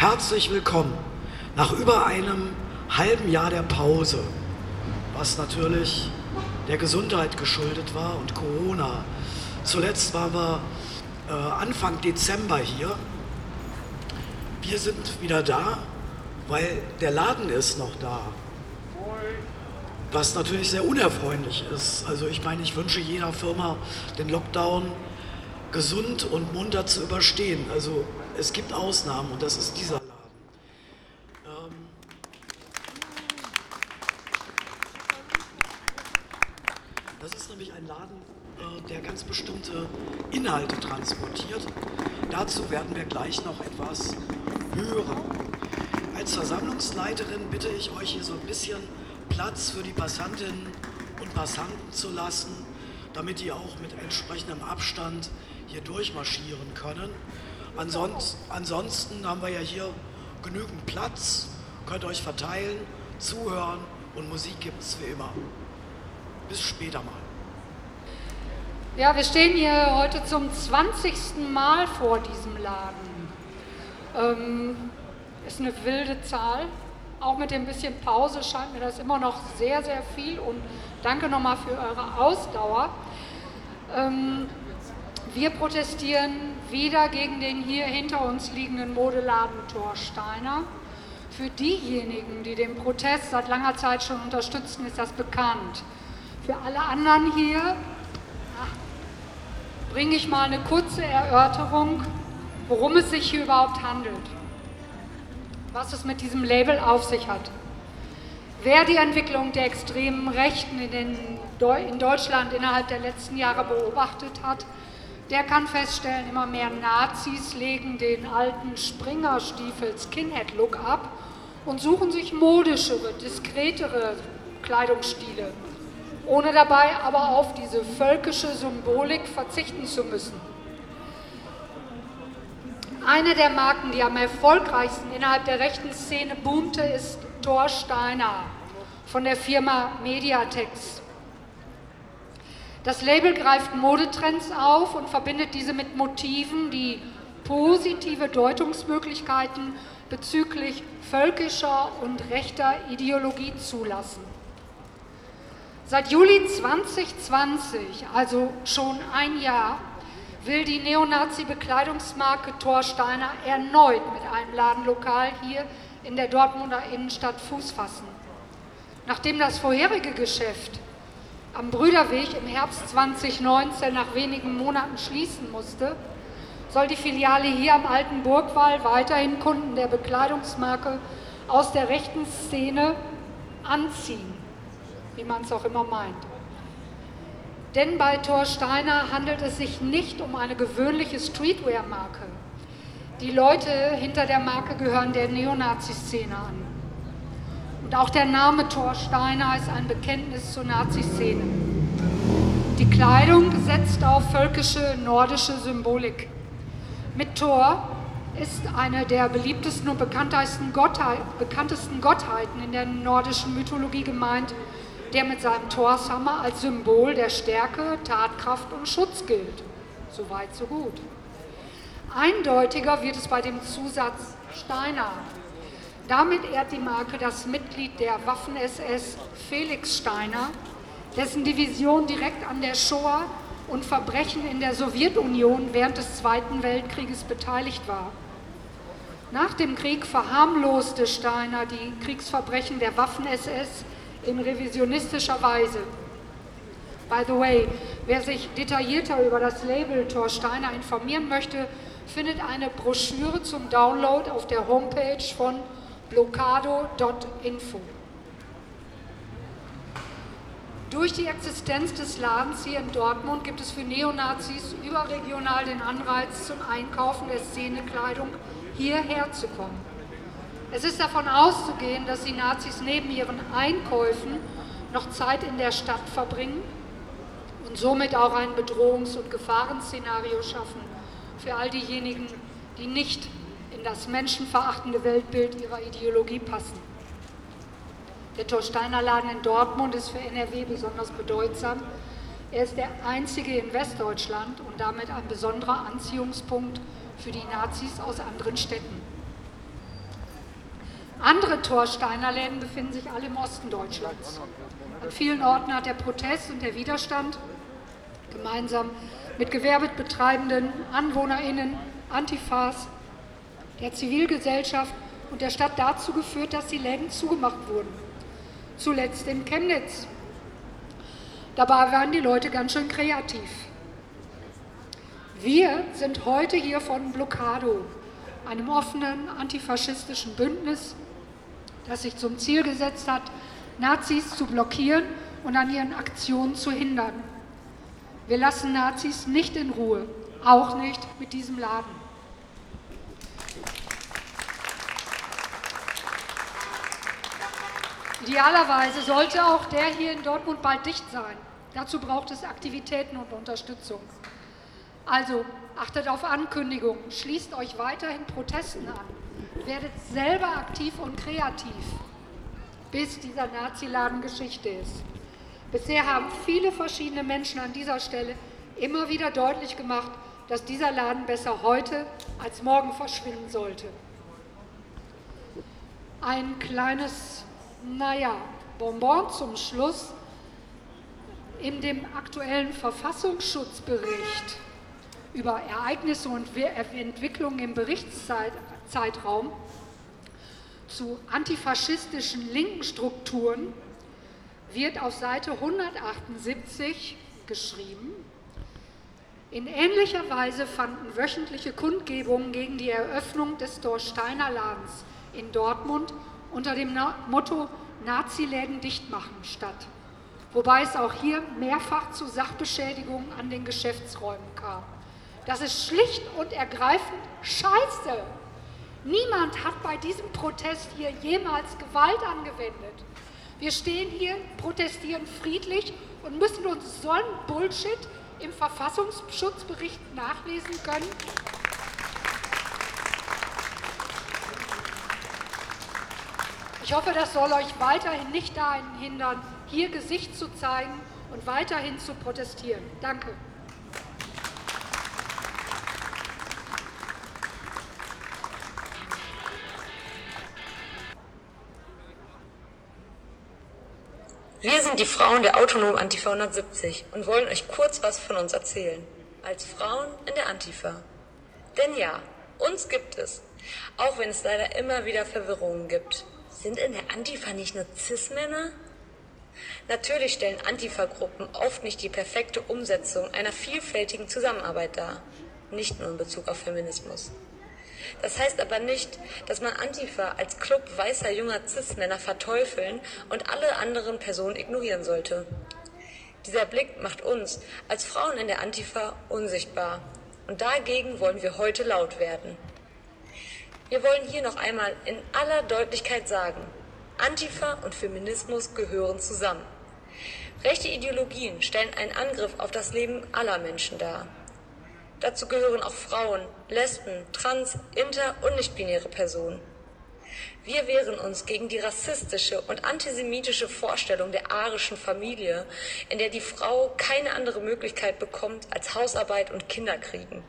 Herzlich willkommen nach über einem halben Jahr der Pause, was natürlich der Gesundheit geschuldet war und Corona. Zuletzt waren wir äh, Anfang Dezember hier. Wir sind wieder da, weil der Laden ist noch da. Was natürlich sehr unerfreulich ist. Also ich meine, ich wünsche jeder Firma den Lockdown gesund und munter zu überstehen. Also es gibt Ausnahmen und das ist dieser Laden. Ähm das ist nämlich ein Laden, äh, der ganz bestimmte Inhalte transportiert. Dazu werden wir gleich noch etwas hören. Als Versammlungsleiterin bitte ich euch hier so ein bisschen Platz für die Passantinnen und Passanten zu lassen, damit die auch mit entsprechendem Abstand hier durchmarschieren können. Ansonsten, ansonsten haben wir ja hier genügend Platz, könnt euch verteilen, zuhören und Musik gibt es wie immer. Bis später mal. Ja, wir stehen hier heute zum 20. Mal vor diesem Laden. Ähm, ist eine wilde Zahl. Auch mit dem bisschen Pause scheint mir das immer noch sehr, sehr viel. Und danke nochmal für eure Ausdauer. Ähm, wir protestieren wieder gegen den hier hinter uns liegenden Modeladen Thorsteiner. Für diejenigen, die den Protest seit langer Zeit schon unterstützen, ist das bekannt. Für alle anderen hier bringe ich mal eine kurze Erörterung, worum es sich hier überhaupt handelt, was es mit diesem Label auf sich hat. Wer die Entwicklung der extremen Rechten in, den, in Deutschland innerhalb der letzten Jahre beobachtet hat, der kann feststellen, immer mehr Nazis legen den alten Springerstiefel-Skinhead-Look ab und suchen sich modischere, diskretere Kleidungsstile, ohne dabei aber auf diese völkische Symbolik verzichten zu müssen. Eine der Marken, die am erfolgreichsten innerhalb der rechten Szene boomte, ist Thor Steiner von der Firma Mediatex. Das Label greift Modetrends auf und verbindet diese mit Motiven, die positive Deutungsmöglichkeiten bezüglich völkischer und rechter Ideologie zulassen. Seit Juli 2020, also schon ein Jahr, will die Neonazi-Bekleidungsmarke Thorsteiner erneut mit einem Ladenlokal hier in der Dortmunder Innenstadt Fuß fassen. Nachdem das vorherige Geschäft am Brüderweg im Herbst 2019 nach wenigen Monaten schließen musste, soll die Filiale hier am Alten Burgwall weiterhin Kunden der Bekleidungsmarke aus der rechten Szene anziehen, wie man es auch immer meint. Denn bei Thor Steiner handelt es sich nicht um eine gewöhnliche Streetwear-Marke. Die Leute hinter der Marke gehören der Neonazi-Szene an. Und auch der Name Thor Steiner ist ein Bekenntnis zur Nazi-Szene. Die Kleidung setzt auf völkische nordische Symbolik. Mit Thor ist eine der beliebtesten und bekanntesten, Gottheit, bekanntesten Gottheiten in der nordischen Mythologie gemeint, der mit seinem Thorshammer als Symbol der Stärke, Tatkraft und Schutz gilt. So weit, so gut. Eindeutiger wird es bei dem Zusatz Steiner, damit ehrt die Marke das Mitglied der Waffen-SS Felix Steiner, dessen Division direkt an der Shoah und Verbrechen in der Sowjetunion während des Zweiten Weltkrieges beteiligt war. Nach dem Krieg verharmloste Steiner die Kriegsverbrechen der Waffen-SS in revisionistischer Weise. By the way, wer sich detaillierter über das Label Thor Steiner informieren möchte, findet eine Broschüre zum Download auf der Homepage von blocado.info. Durch die Existenz des Ladens hier in Dortmund gibt es für Neonazis überregional den Anreiz zum Einkaufen der Szenekleidung hierher zu kommen. Es ist davon auszugehen, dass die Nazis neben ihren Einkäufen noch Zeit in der Stadt verbringen und somit auch ein Bedrohungs- und Gefahrenszenario schaffen für all diejenigen, die nicht in das menschenverachtende Weltbild ihrer Ideologie passen. Der Torsteiner Laden in Dortmund ist für NRW besonders bedeutsam. Er ist der einzige in Westdeutschland und damit ein besonderer Anziehungspunkt für die Nazis aus anderen Städten. Andere Torsteiner Läden befinden sich alle im Osten Deutschlands. An vielen Orten hat der Protest und der Widerstand gemeinsam mit gewerbetreibenden AnwohnerInnen, Antifas, der Zivilgesellschaft und der Stadt dazu geführt, dass die Läden zugemacht wurden. Zuletzt in Chemnitz. Dabei waren die Leute ganz schön kreativ. Wir sind heute hier von Blockado, einem offenen antifaschistischen Bündnis, das sich zum Ziel gesetzt hat, Nazis zu blockieren und an ihren Aktionen zu hindern. Wir lassen Nazis nicht in Ruhe, auch nicht mit diesem Laden. Idealerweise sollte auch der hier in Dortmund bald dicht sein. Dazu braucht es Aktivitäten und Unterstützung. Also achtet auf Ankündigungen, schließt euch weiterhin Protesten an, werdet selber aktiv und kreativ, bis dieser Naziladen Geschichte ist. Bisher haben viele verschiedene Menschen an dieser Stelle immer wieder deutlich gemacht, dass dieser Laden besser heute als morgen verschwinden sollte. Ein kleines, naja, Bonbon zum Schluss. In dem aktuellen Verfassungsschutzbericht über Ereignisse und Entwicklungen im Berichtszeitraum zu antifaschistischen linken Strukturen wird auf Seite 178 geschrieben, in ähnlicher Weise fanden wöchentliche Kundgebungen gegen die Eröffnung des Dorsteiner Ladens in Dortmund unter dem Motto Naziläden dicht machen statt, wobei es auch hier mehrfach zu Sachbeschädigungen an den Geschäftsräumen kam. Das ist schlicht und ergreifend scheiße. Niemand hat bei diesem Protest hier jemals Gewalt angewendet. Wir stehen hier, protestieren friedlich und müssen uns so einen Bullshit im Verfassungsschutzbericht nachlesen können. Ich hoffe, das soll euch weiterhin nicht dahin hindern, hier Gesicht zu zeigen und weiterhin zu protestieren. Danke. Wir sind die Frauen der Autonom Antifa 170 und wollen euch kurz was von uns erzählen. Als Frauen in der Antifa. Denn ja, uns gibt es. Auch wenn es leider immer wieder Verwirrungen gibt. Sind in der Antifa nicht nur Cis-Männer? Natürlich stellen Antifa-Gruppen oft nicht die perfekte Umsetzung einer vielfältigen Zusammenarbeit dar. Nicht nur in Bezug auf Feminismus. Das heißt aber nicht, dass man Antifa als Club weißer junger Cis-Männer verteufeln und alle anderen Personen ignorieren sollte. Dieser Blick macht uns als Frauen in der Antifa unsichtbar. Und dagegen wollen wir heute laut werden. Wir wollen hier noch einmal in aller Deutlichkeit sagen, Antifa und Feminismus gehören zusammen. Rechte Ideologien stellen einen Angriff auf das Leben aller Menschen dar. Dazu gehören auch Frauen, Lesben, Trans, Inter- und nichtbinäre Personen. Wir wehren uns gegen die rassistische und antisemitische Vorstellung der arischen Familie, in der die Frau keine andere Möglichkeit bekommt als Hausarbeit und Kinder kriegen.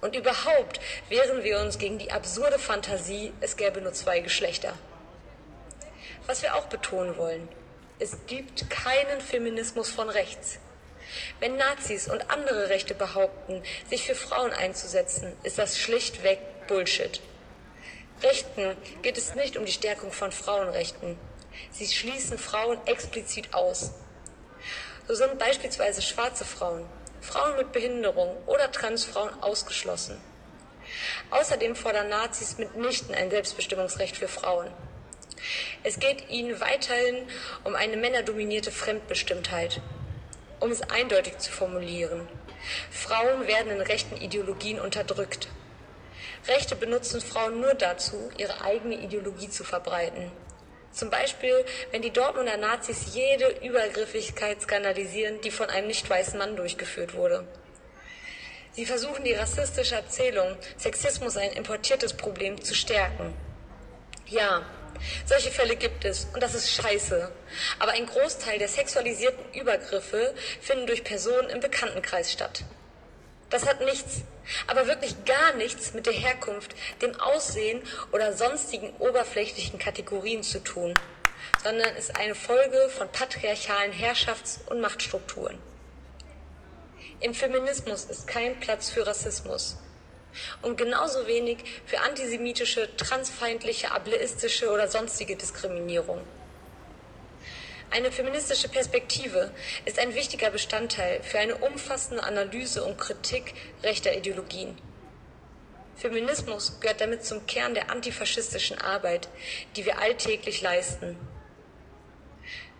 Und überhaupt wehren wir uns gegen die absurde Fantasie, es gäbe nur zwei Geschlechter. Was wir auch betonen wollen, es gibt keinen Feminismus von rechts. Wenn Nazis und andere Rechte behaupten, sich für Frauen einzusetzen, ist das schlichtweg Bullshit. Rechten geht es nicht um die Stärkung von Frauenrechten. Sie schließen Frauen explizit aus. So sind beispielsweise schwarze Frauen, Frauen mit Behinderung oder Transfrauen ausgeschlossen. Außerdem fordern Nazis mitnichten ein Selbstbestimmungsrecht für Frauen. Es geht ihnen weiterhin um eine männerdominierte Fremdbestimmtheit, um es eindeutig zu formulieren. Frauen werden in rechten Ideologien unterdrückt. Rechte benutzen Frauen nur dazu, ihre eigene Ideologie zu verbreiten. Zum Beispiel, wenn die Dortmunder Nazis jede Übergriffigkeit skandalisieren, die von einem nicht weißen Mann durchgeführt wurde. Sie versuchen die rassistische Erzählung, Sexismus ein importiertes Problem, zu stärken. Ja, solche Fälle gibt es und das ist scheiße. Aber ein Großteil der sexualisierten Übergriffe finden durch Personen im Bekanntenkreis statt. Das hat nichts, aber wirklich gar nichts mit der Herkunft, dem Aussehen oder sonstigen oberflächlichen Kategorien zu tun, sondern ist eine Folge von patriarchalen Herrschafts- und Machtstrukturen. Im Feminismus ist kein Platz für Rassismus und genauso wenig für antisemitische, transfeindliche, ableistische oder sonstige Diskriminierung. Eine feministische Perspektive ist ein wichtiger Bestandteil für eine umfassende Analyse und Kritik rechter Ideologien. Feminismus gehört damit zum Kern der antifaschistischen Arbeit, die wir alltäglich leisten.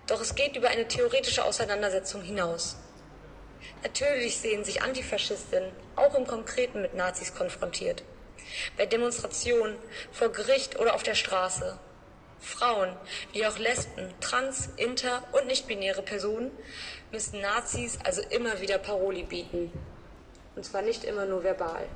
Doch es geht über eine theoretische Auseinandersetzung hinaus. Natürlich sehen sich Antifaschistinnen auch im Konkreten mit Nazis konfrontiert. Bei Demonstrationen, vor Gericht oder auf der Straße. Frauen, wie auch Lesben, trans, inter und nichtbinäre Personen müssen Nazis also immer wieder Paroli bieten. Und zwar nicht immer nur verbal.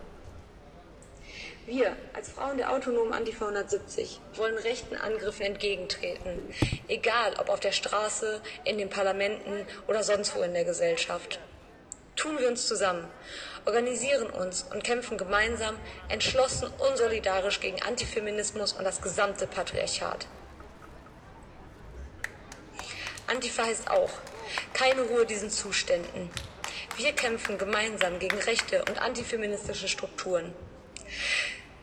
Wir als Frauen der autonomen Antifa 170 wollen rechten Angriffen entgegentreten, egal ob auf der Straße, in den Parlamenten oder sonst wo in der Gesellschaft. Tun wir uns zusammen, organisieren uns und kämpfen gemeinsam, entschlossen und solidarisch gegen Antifeminismus und das gesamte Patriarchat. Antifa heißt auch, keine Ruhe diesen Zuständen. Wir kämpfen gemeinsam gegen rechte und antifeministische Strukturen.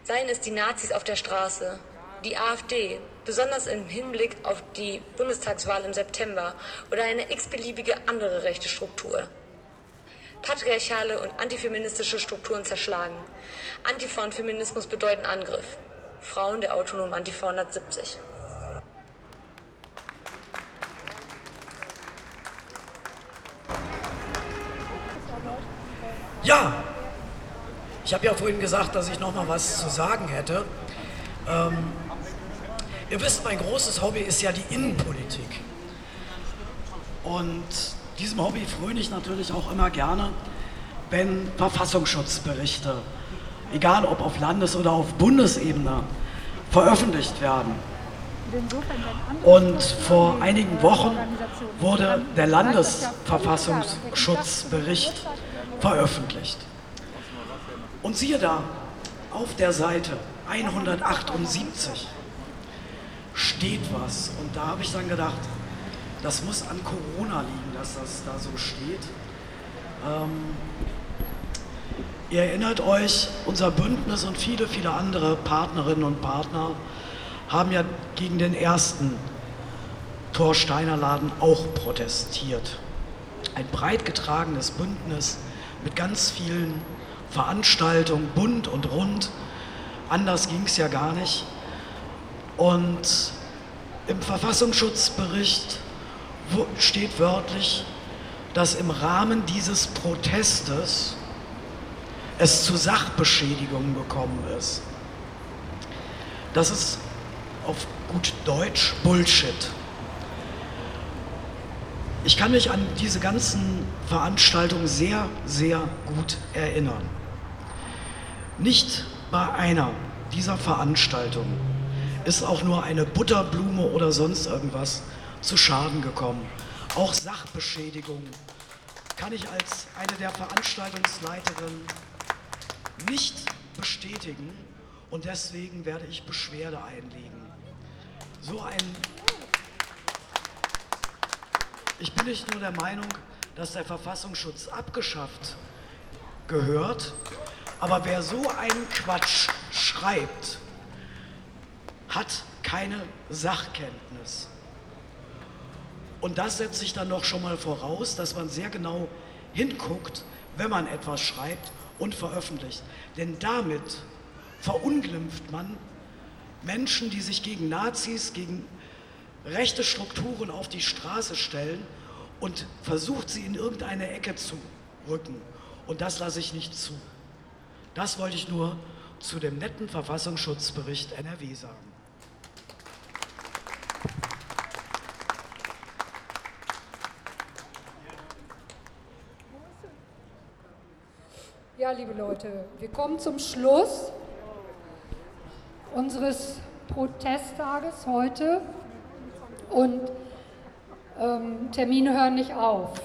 Seien es die Nazis auf der Straße, die AfD, besonders im Hinblick auf die Bundestagswahl im September oder eine x-beliebige andere rechte Struktur patriarchale und antifeministische Strukturen zerschlagen. Antifa und Feminismus bedeuten Angriff. Frauen der autonomen Antifa 170. Ja, ich habe ja vorhin gesagt, dass ich noch mal was zu sagen hätte. Ähm, ihr wisst, mein großes Hobby ist ja die Innenpolitik. Und diesem Hobby fröne ich natürlich auch immer gerne, wenn Verfassungsschutzberichte, egal ob auf Landes- oder auf Bundesebene, veröffentlicht werden. Und vor einigen Wochen wurde der Landesverfassungsschutzbericht veröffentlicht. Und siehe da, auf der Seite 178 steht was. Und da habe ich dann gedacht, das muss an Corona liegen, dass das da so steht. Ähm, ihr erinnert euch, unser Bündnis und viele, viele andere Partnerinnen und Partner haben ja gegen den ersten Torsteiner Laden auch protestiert. Ein breit getragenes Bündnis mit ganz vielen Veranstaltungen, bunt und rund. Anders ging es ja gar nicht. Und im Verfassungsschutzbericht steht wörtlich, dass im Rahmen dieses Protestes es zu Sachbeschädigungen gekommen ist. Das ist auf gut Deutsch Bullshit. Ich kann mich an diese ganzen Veranstaltungen sehr, sehr gut erinnern. Nicht bei einer dieser Veranstaltungen ist auch nur eine Butterblume oder sonst irgendwas zu Schaden gekommen. Auch Sachbeschädigung kann ich als eine der Veranstaltungsleiterinnen nicht bestätigen und deswegen werde ich Beschwerde einlegen. So ein ich bin nicht nur der Meinung, dass der Verfassungsschutz abgeschafft gehört, aber wer so einen Quatsch schreibt, hat keine Sachkenntnis. Und das setzt sich dann noch schon mal voraus, dass man sehr genau hinguckt, wenn man etwas schreibt und veröffentlicht. Denn damit verunglimpft man Menschen, die sich gegen Nazis, gegen rechte Strukturen auf die Straße stellen und versucht, sie in irgendeine Ecke zu rücken. Und das lasse ich nicht zu. Das wollte ich nur zu dem netten Verfassungsschutzbericht NRW sagen. Ja, liebe Leute, wir kommen zum Schluss unseres Protesttages heute und ähm, Termine hören nicht auf.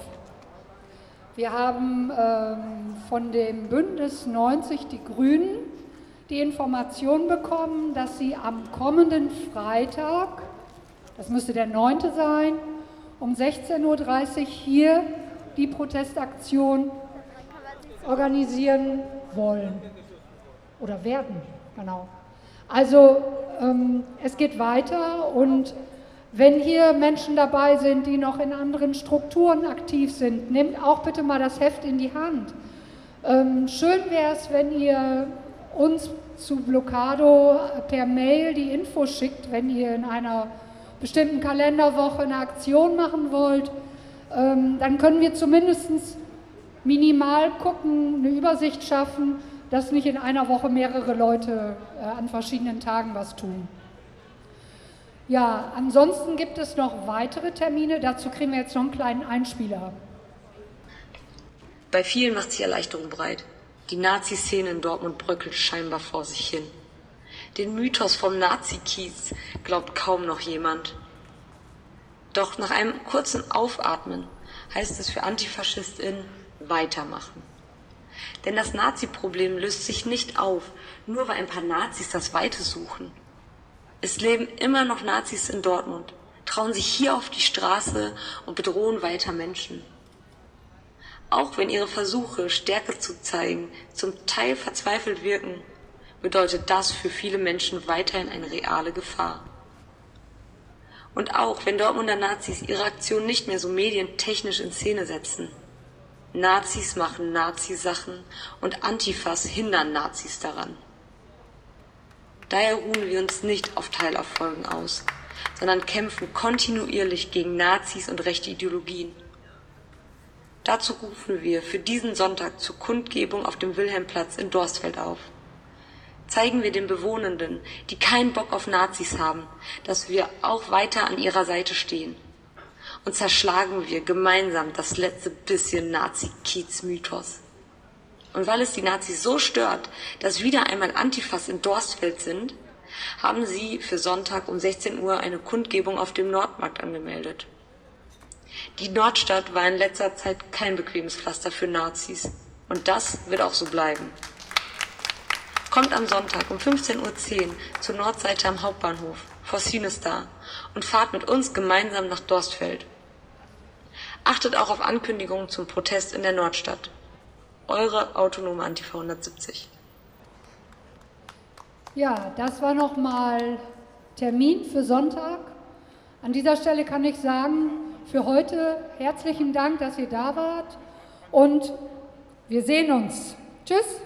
wir haben ähm, von dem Bündnis 90 Die Grünen die Information bekommen, dass sie am kommenden Freitag, das müsste der 9. sein, um 16.30 Uhr hier die Protestaktion organisieren wollen oder werden, genau. Also ähm, es geht weiter und wenn hier Menschen dabei sind, die noch in anderen Strukturen aktiv sind, nehmt auch bitte mal das Heft in die Hand. Ähm, schön wäre es, wenn ihr uns zu Blockado per Mail die Info schickt, wenn ihr in einer bestimmten Kalenderwoche eine Aktion machen wollt. Ähm, dann können wir zumindest minimal gucken, eine Übersicht schaffen, dass nicht in einer Woche mehrere Leute äh, an verschiedenen Tagen was tun. Ja, ansonsten gibt es noch weitere Termine. Dazu kriegen wir jetzt noch einen kleinen Einspieler. Bei vielen macht sich Erleichterung breit. Die Nazi-Szene in Dortmund bröckelt scheinbar vor sich hin. Den Mythos vom Nazi-Kiez glaubt kaum noch jemand. Doch nach einem kurzen Aufatmen heißt es für AntifaschistInnen weitermachen. Denn das Nazi-Problem löst sich nicht auf, nur weil ein paar Nazis das Weite suchen. Es leben immer noch Nazis in Dortmund, trauen sich hier auf die Straße und bedrohen weiter Menschen. Auch wenn ihre Versuche, Stärke zu zeigen, zum Teil verzweifelt wirken, bedeutet das für viele Menschen weiterhin eine reale Gefahr. Und auch wenn Dortmunder Nazis ihre Aktion nicht mehr so medientechnisch in Szene setzen, Nazis machen Nazisachen und Antifas hindern Nazis daran. Daher ruhen wir uns nicht auf Teilerfolgen aus, sondern kämpfen kontinuierlich gegen Nazis und rechte Ideologien. Dazu rufen wir für diesen Sonntag zur Kundgebung auf dem Wilhelmplatz in Dorstfeld auf. Zeigen wir den Bewohnenden, die keinen Bock auf Nazis haben, dass wir auch weiter an ihrer Seite stehen. Und zerschlagen wir gemeinsam das letzte bisschen Nazi-Kiez-Mythos. Und weil es die Nazis so stört, dass wieder einmal Antifas in Dorstfeld sind, haben sie für Sonntag um 16 Uhr eine Kundgebung auf dem Nordmarkt angemeldet. Die Nordstadt war in letzter Zeit kein bequemes Pflaster für Nazis. Und das wird auch so bleiben. Kommt am Sonntag um 15.10 Uhr zur Nordseite am Hauptbahnhof vor Sinistar und fahrt mit uns gemeinsam nach Dorstfeld. Achtet auch auf Ankündigungen zum Protest in der Nordstadt. Eure autonome Antifa 170. Ja, das war nochmal Termin für Sonntag. An dieser Stelle kann ich sagen, für heute herzlichen Dank, dass ihr da wart und wir sehen uns. Tschüss.